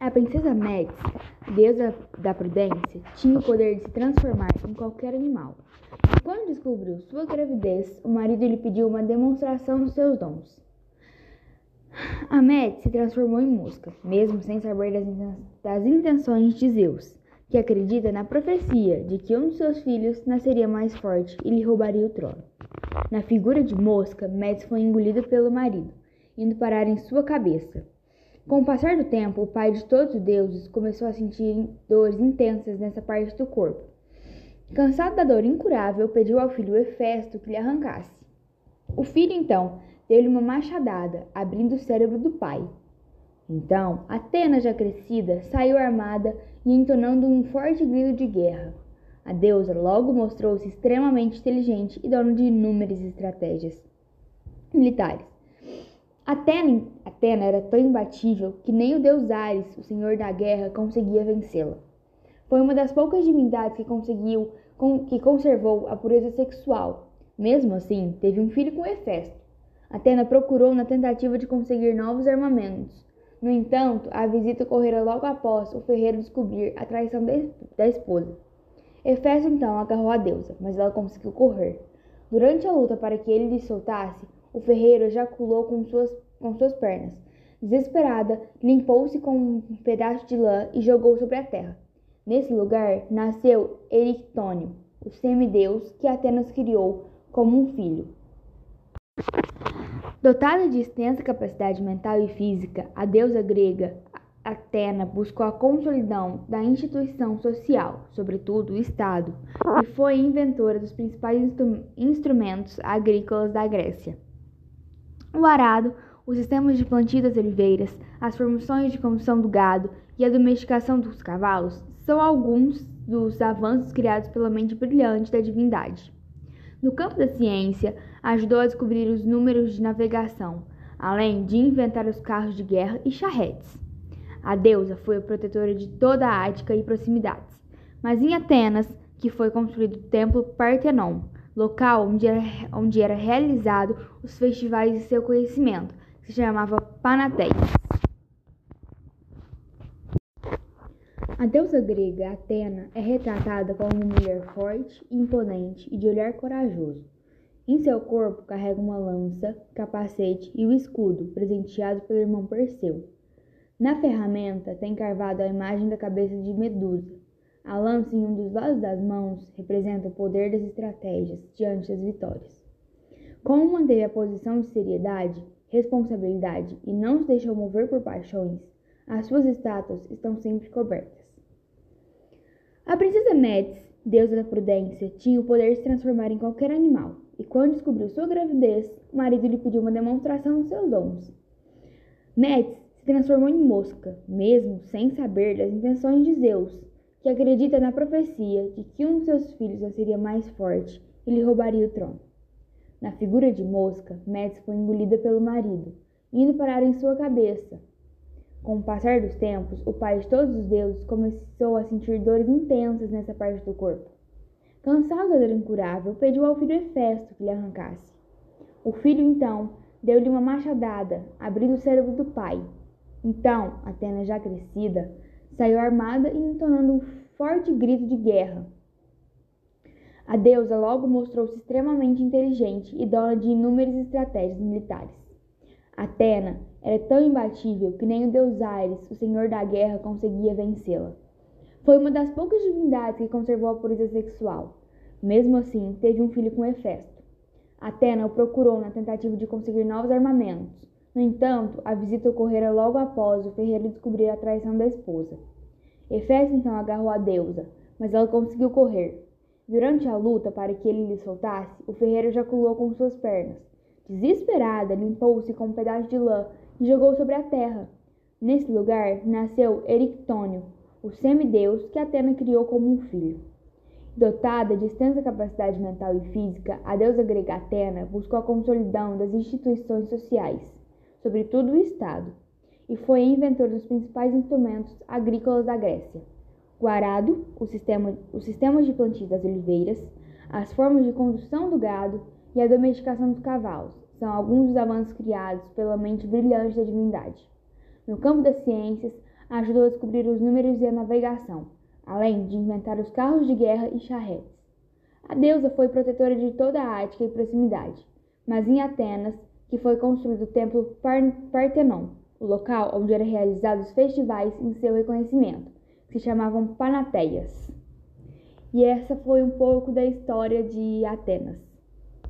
A princesa Médici, deusa da prudência, tinha o poder de se transformar em qualquer animal. Quando descobriu sua gravidez, o marido lhe pediu uma demonstração dos seus dons. A Médici se transformou em mosca, mesmo sem saber das, intenções de Zeus, que acredita na profecia de que um de seus filhos nasceria mais forte e lhe roubaria o trono. Na figura de mosca, Médici foi engolida pelo marido, indo parar em sua cabeça. Com o passar do tempo, o pai de todos os deuses começou a sentir dores intensas nessa parte do corpo. Cansado da dor incurável, pediu ao filho Hefesto que lhe arrancasse. O filho, então, deu-lhe uma machadada, abrindo o cérebro do pai. Então, Atena, já crescida, saiu armada e entonando um forte grito de guerra. A deusa logo mostrou-se extremamente inteligente e dona de inúmeras estratégias militares. Atena, Atena era tão imbatível que nem o deus Ares, o senhor da guerra, conseguia vencê-la. Foi uma das poucas divindades que conseguiu que conservou a pureza sexual. Mesmo assim, teve um filho com Hefesto. Atena procurou na tentativa de conseguir novos armamentos. No entanto, a visita ocorrera logo após o ferreiro descobrir a traição da esposa. Hefesto então agarrou a deusa, mas ela conseguiu correr. Durante a luta para que ele lhe soltasse, o ferreiro ejaculou com suas, com suas pernas. Desesperada, limpou-se com um pedaço de lã e jogou sobre a terra. Nesse lugar nasceu Erictônio, o semideus que Atenas criou como um filho. Dotada de extensa capacidade mental e física, a deusa grega Atena buscou a consolidão da instituição social, sobretudo o Estado, e foi inventora dos principais instru instrumentos agrícolas da Grécia o arado, os sistemas de plantio das oliveiras, as formações de condução do gado e a domesticação dos cavalos são alguns dos avanços criados pela mente brilhante da divindade. No campo da ciência, ajudou a descobrir os números de navegação, além de inventar os carros de guerra e charretes. A deusa foi a protetora de toda a Ática e proximidades, mas em Atenas, que foi construído o templo Partenon, local onde era, onde era realizado os festivais de seu conhecimento, que se chamava Panatéis. A deusa grega Atena é retratada como uma mulher forte, imponente e de olhar corajoso. Em seu corpo carrega uma lança, capacete e o escudo, presenteado pelo irmão Perseu. Na ferramenta tem carvado a imagem da cabeça de Medusa, a lança em um dos lados das mãos representa o poder das estratégias diante das vitórias. Como manteve a posição de seriedade, responsabilidade e não se deixou mover por paixões, as suas estátuas estão sempre cobertas. A princesa Médici, deusa da prudência, tinha o poder de se transformar em qualquer animal, e quando descobriu sua gravidez, o marido lhe pediu uma demonstração de seus dons. Médici se transformou em mosca, mesmo sem saber das intenções de Zeus, que acredita na profecia de que um de seus filhos seria mais forte e lhe roubaria o trono. Na figura de mosca, Médici foi engolida pelo marido, indo parar em sua cabeça. Com o passar dos tempos, o pai de todos os deuses começou a sentir dores intensas nessa parte do corpo. Cansado da dor incurável, pediu ao filho Hefesto que lhe arrancasse. O filho, então, deu-lhe uma machadada, abrindo o cérebro do pai. Então, Atena já crescida, Saiu armada e entonando um forte grito de guerra. A deusa logo mostrou-se extremamente inteligente e dona de inúmeras estratégias militares. Atena era tão imbatível que nem o deus Ares, o senhor da guerra, conseguia vencê-la. Foi uma das poucas divindades que conservou a pureza sexual. Mesmo assim, teve um filho com Hefesto. Atena o procurou na tentativa de conseguir novos armamentos, no entanto, a visita ocorrera logo após o ferreiro descobrir a traição da esposa. Hefesto então agarrou a deusa, mas ela conseguiu correr. Durante a luta para que ele lhe soltasse, o ferreiro ejaculou com suas pernas. Desesperada, limpou-se com um pedaço de lã e jogou sobre a terra. Nesse lugar nasceu Erictônio, o semideus que Atena criou como um filho. Dotada de extensa capacidade mental e física, a deusa grega Atena buscou a consolidação das instituições sociais sobretudo o Estado, e foi inventor dos principais instrumentos agrícolas da Grécia: o arado, o sistema, os sistemas de plantio das oliveiras, as formas de condução do gado e a domesticação dos cavalos. São alguns dos avanços criados pela mente brilhante da divindade. No campo das ciências, ajudou a descobrir os números e a navegação, além de inventar os carros de guerra e charretes. A deusa foi protetora de toda a Ática e proximidade, mas em Atenas, que foi construído o templo Partenon, o local onde eram realizados festivais em seu reconhecimento, que se chamavam Panateias. E essa foi um pouco da história de Atenas.